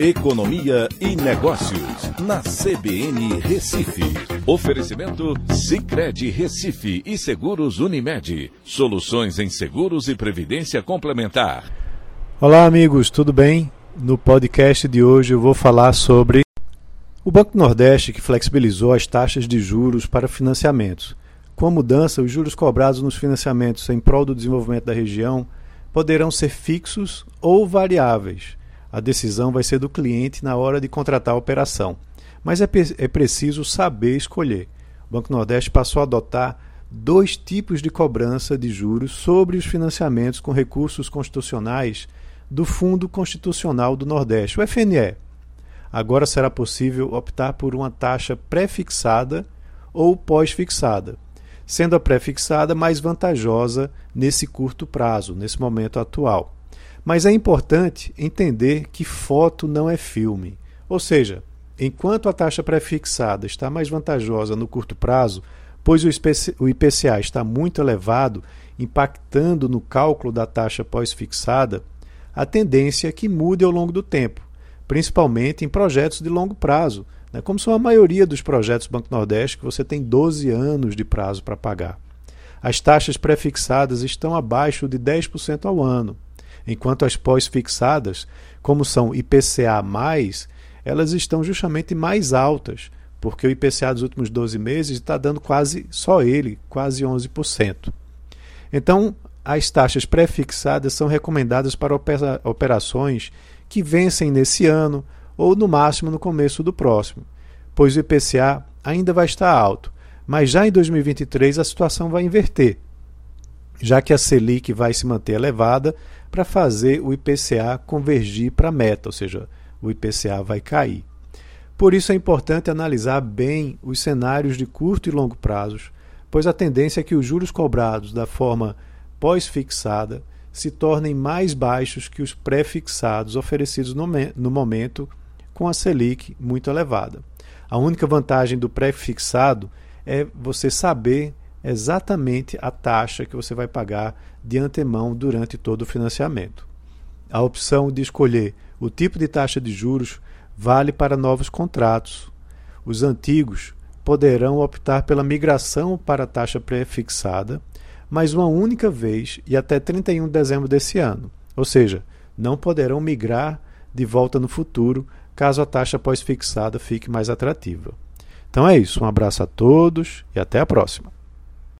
Economia e Negócios, na CBN Recife. Oferecimento Cicred Recife e Seguros Unimed. Soluções em seguros e previdência complementar. Olá, amigos, tudo bem? No podcast de hoje eu vou falar sobre o Banco Nordeste que flexibilizou as taxas de juros para financiamentos. Com a mudança, os juros cobrados nos financiamentos em prol do desenvolvimento da região poderão ser fixos ou variáveis a decisão vai ser do cliente na hora de contratar a operação. Mas é, é preciso saber escolher. O Banco Nordeste passou a adotar dois tipos de cobrança de juros sobre os financiamentos com recursos constitucionais do Fundo Constitucional do Nordeste, o FNE. Agora será possível optar por uma taxa pré-fixada ou pós-fixada, sendo a pré-fixada mais vantajosa nesse curto prazo, nesse momento atual. Mas é importante entender que foto não é filme. Ou seja, enquanto a taxa pré-fixada está mais vantajosa no curto prazo, pois o IPCA está muito elevado, impactando no cálculo da taxa pós-fixada, a tendência é que mude ao longo do tempo, principalmente em projetos de longo prazo, né, como são a maioria dos projetos do Banco Nordeste, que você tem 12 anos de prazo para pagar. As taxas pré-fixadas estão abaixo de 10% ao ano enquanto as pós-fixadas, como são IPCA, elas estão justamente mais altas, porque o IPCA dos últimos 12 meses está dando quase, só ele, quase 11%. Então, as taxas pré-fixadas são recomendadas para operações que vencem nesse ano ou no máximo no começo do próximo, pois o IPCA ainda vai estar alto, mas já em 2023 a situação vai inverter já que a Selic vai se manter elevada para fazer o IPCA convergir para a meta, ou seja, o IPCA vai cair. Por isso é importante analisar bem os cenários de curto e longo prazos, pois a tendência é que os juros cobrados da forma pós-fixada se tornem mais baixos que os pré-fixados oferecidos no, no momento com a Selic muito elevada. A única vantagem do pré-fixado é você saber exatamente a taxa que você vai pagar de antemão durante todo o financiamento. A opção de escolher o tipo de taxa de juros vale para novos contratos. Os antigos poderão optar pela migração para a taxa pré-fixada, mas uma única vez e até 31 de dezembro desse ano. Ou seja, não poderão migrar de volta no futuro caso a taxa pós-fixada fique mais atrativa. Então é isso, um abraço a todos e até a próxima.